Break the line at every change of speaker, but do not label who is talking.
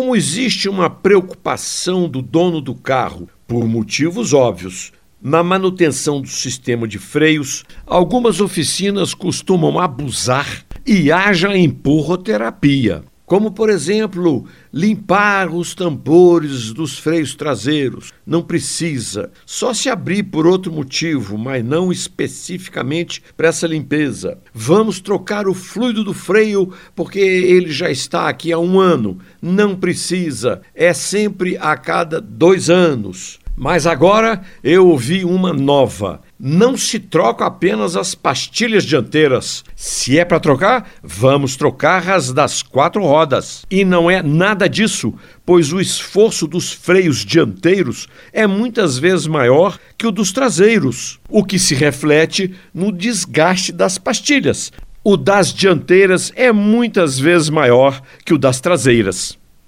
Como existe uma preocupação do dono do carro, por motivos óbvios, na manutenção do sistema de freios, algumas oficinas costumam abusar e haja empurroterapia como por exemplo limpar os tambores dos freios traseiros. Não precisa, só se abrir por outro motivo, mas não especificamente para essa limpeza. Vamos trocar o fluido do freio porque ele já está aqui há um ano. Não precisa, é sempre a cada dois anos. Mas agora eu ouvi uma nova. Não se troca apenas as pastilhas dianteiras. Se é para trocar, vamos trocar as das quatro rodas. E não é nada disso, pois o esforço dos freios dianteiros é muitas vezes maior que o dos traseiros, o que se reflete no desgaste das pastilhas. O das dianteiras é muitas vezes maior que o das traseiras.